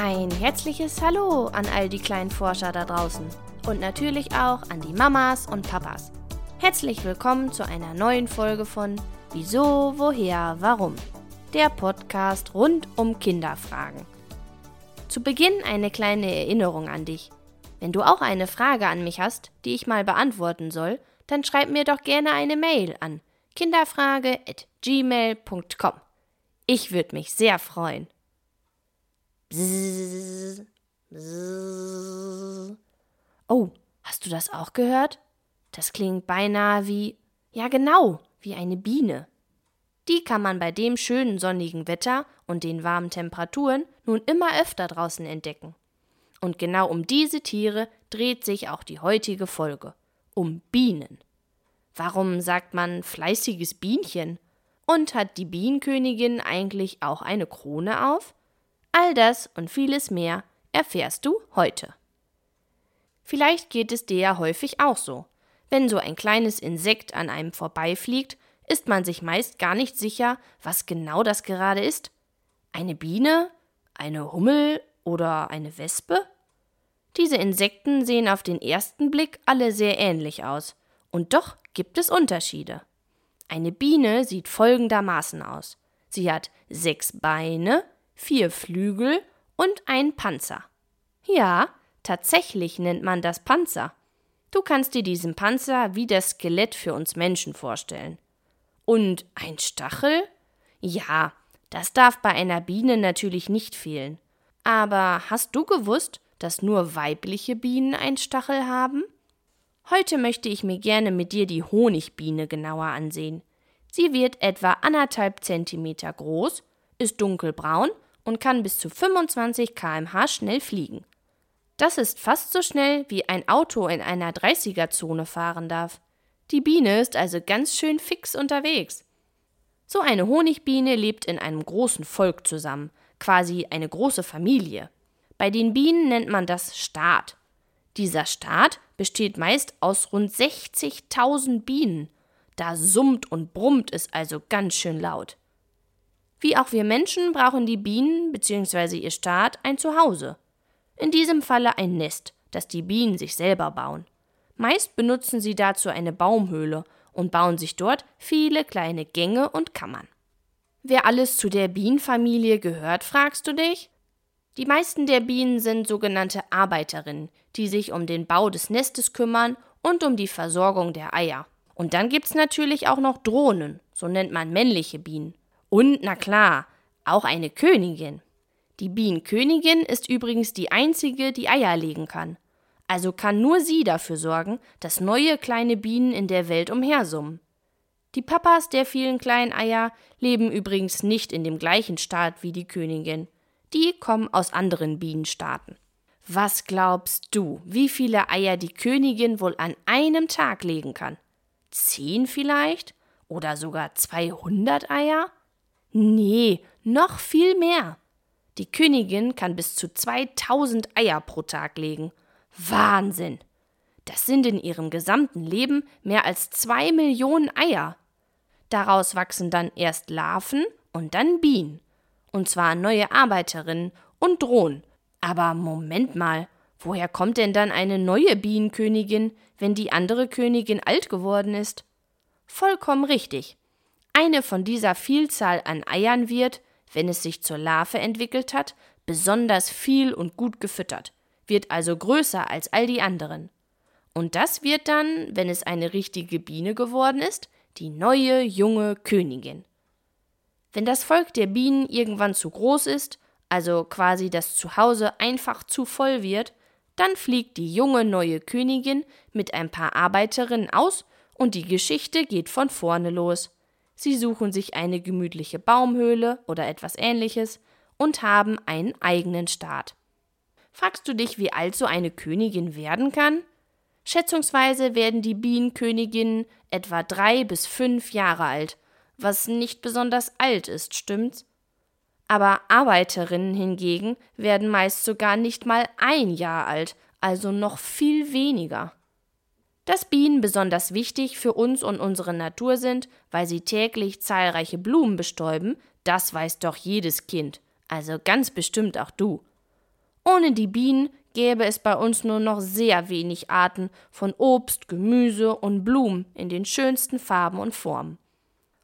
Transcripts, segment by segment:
Ein herzliches Hallo an all die kleinen Forscher da draußen und natürlich auch an die Mamas und Papas. Herzlich willkommen zu einer neuen Folge von Wieso, Woher, Warum? Der Podcast rund um Kinderfragen. Zu Beginn eine kleine Erinnerung an dich. Wenn du auch eine Frage an mich hast, die ich mal beantworten soll, dann schreib mir doch gerne eine Mail an kinderfrage@gmail.com. Ich würde mich sehr freuen. Bzzz, bzzz. Oh, hast du das auch gehört? Das klingt beinahe wie, ja genau, wie eine Biene. Die kann man bei dem schönen sonnigen Wetter und den warmen Temperaturen nun immer öfter draußen entdecken. Und genau um diese Tiere dreht sich auch die heutige Folge. Um Bienen. Warum sagt man fleißiges Bienchen? Und hat die Bienenkönigin eigentlich auch eine Krone auf? All das und vieles mehr erfährst du heute. Vielleicht geht es dir ja häufig auch so. Wenn so ein kleines Insekt an einem vorbeifliegt, ist man sich meist gar nicht sicher, was genau das gerade ist. Eine Biene? Eine Hummel oder eine Wespe? Diese Insekten sehen auf den ersten Blick alle sehr ähnlich aus. Und doch gibt es Unterschiede. Eine Biene sieht folgendermaßen aus. Sie hat sechs Beine, vier Flügel und ein Panzer. Ja, tatsächlich nennt man das Panzer. Du kannst dir diesen Panzer wie das Skelett für uns Menschen vorstellen. Und ein Stachel? Ja, das darf bei einer Biene natürlich nicht fehlen. Aber hast du gewusst, dass nur weibliche Bienen einen Stachel haben? Heute möchte ich mir gerne mit dir die Honigbiene genauer ansehen. Sie wird etwa anderthalb Zentimeter groß, ist dunkelbraun und kann bis zu 25 km/h schnell fliegen. Das ist fast so schnell, wie ein Auto in einer 30er-Zone fahren darf. Die Biene ist also ganz schön fix unterwegs. So eine Honigbiene lebt in einem großen Volk zusammen, quasi eine große Familie. Bei den Bienen nennt man das Staat. Dieser Staat besteht meist aus rund 60.000 Bienen. Da summt und brummt es also ganz schön laut. Wie auch wir Menschen brauchen die Bienen bzw. ihr Staat ein Zuhause. In diesem Falle ein Nest, das die Bienen sich selber bauen. Meist benutzen sie dazu eine Baumhöhle und bauen sich dort viele kleine Gänge und Kammern. Wer alles zu der Bienenfamilie gehört, fragst du dich? Die meisten der Bienen sind sogenannte Arbeiterinnen, die sich um den Bau des Nestes kümmern und um die Versorgung der Eier. Und dann gibt's natürlich auch noch Drohnen, so nennt man männliche Bienen. Und, na klar, auch eine Königin. Die Bienenkönigin ist übrigens die einzige, die Eier legen kann. Also kann nur sie dafür sorgen, dass neue kleine Bienen in der Welt umhersummen. Die Papas der vielen kleinen Eier leben übrigens nicht in dem gleichen Staat wie die Königin. Die kommen aus anderen Bienenstaaten. Was glaubst du, wie viele Eier die Königin wohl an einem Tag legen kann? Zehn vielleicht? Oder sogar 200 Eier? Nee, noch viel mehr. Die Königin kann bis zu 2000 Eier pro Tag legen. Wahnsinn! Das sind in ihrem gesamten Leben mehr als zwei Millionen Eier. Daraus wachsen dann erst Larven und dann Bienen. Und zwar neue Arbeiterinnen und Drohnen. Aber Moment mal, woher kommt denn dann eine neue Bienenkönigin, wenn die andere Königin alt geworden ist? Vollkommen richtig. Eine von dieser Vielzahl an Eiern wird, wenn es sich zur Larve entwickelt hat, besonders viel und gut gefüttert, wird also größer als all die anderen. Und das wird dann, wenn es eine richtige Biene geworden ist, die neue junge Königin. Wenn das Volk der Bienen irgendwann zu groß ist, also quasi das Zuhause einfach zu voll wird, dann fliegt die junge neue Königin mit ein paar Arbeiterinnen aus und die Geschichte geht von vorne los. Sie suchen sich eine gemütliche Baumhöhle oder etwas ähnliches und haben einen eigenen Staat. Fragst du dich, wie alt so eine Königin werden kann? Schätzungsweise werden die Bienenköniginnen etwa drei bis fünf Jahre alt, was nicht besonders alt ist, stimmt's? Aber Arbeiterinnen hingegen werden meist sogar nicht mal ein Jahr alt, also noch viel weniger. Dass Bienen besonders wichtig für uns und unsere Natur sind, weil sie täglich zahlreiche Blumen bestäuben, das weiß doch jedes Kind, also ganz bestimmt auch du. Ohne die Bienen gäbe es bei uns nur noch sehr wenig Arten von Obst, Gemüse und Blumen in den schönsten Farben und Formen.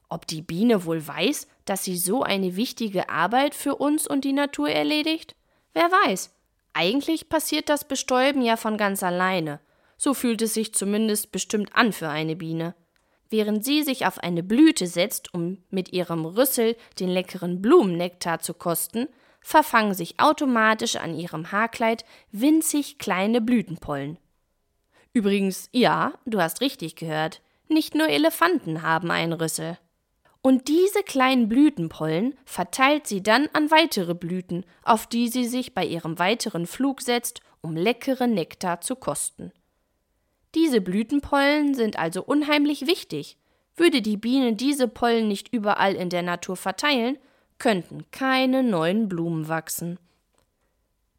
Ob die Biene wohl weiß, dass sie so eine wichtige Arbeit für uns und die Natur erledigt? Wer weiß. Eigentlich passiert das Bestäuben ja von ganz alleine. So fühlt es sich zumindest bestimmt an für eine Biene. Während sie sich auf eine Blüte setzt, um mit ihrem Rüssel den leckeren Blumennektar zu kosten, verfangen sich automatisch an ihrem Haarkleid winzig kleine Blütenpollen. Übrigens, ja, du hast richtig gehört, nicht nur Elefanten haben einen Rüssel. Und diese kleinen Blütenpollen verteilt sie dann an weitere Blüten, auf die sie sich bei ihrem weiteren Flug setzt, um leckeren Nektar zu kosten. Diese Blütenpollen sind also unheimlich wichtig. Würde die Biene diese Pollen nicht überall in der Natur verteilen, könnten keine neuen Blumen wachsen.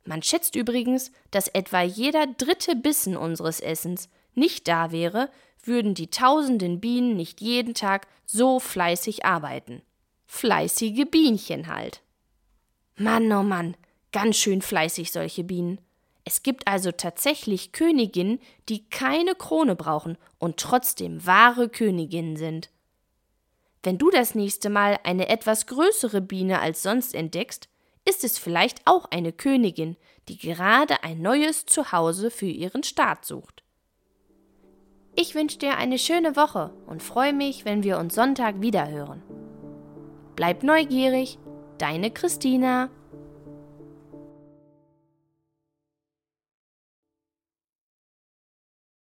Man schätzt übrigens, dass etwa jeder dritte Bissen unseres Essens nicht da wäre, würden die tausenden Bienen nicht jeden Tag so fleißig arbeiten. Fleißige Bienchen halt. Mann, oh Mann, ganz schön fleißig solche Bienen. Es gibt also tatsächlich Königinnen, die keine Krone brauchen und trotzdem wahre Königinnen sind. Wenn du das nächste Mal eine etwas größere Biene als sonst entdeckst, ist es vielleicht auch eine Königin, die gerade ein neues Zuhause für ihren Staat sucht. Ich wünsche dir eine schöne Woche und freue mich, wenn wir uns Sonntag wiederhören. Bleib neugierig, deine Christina.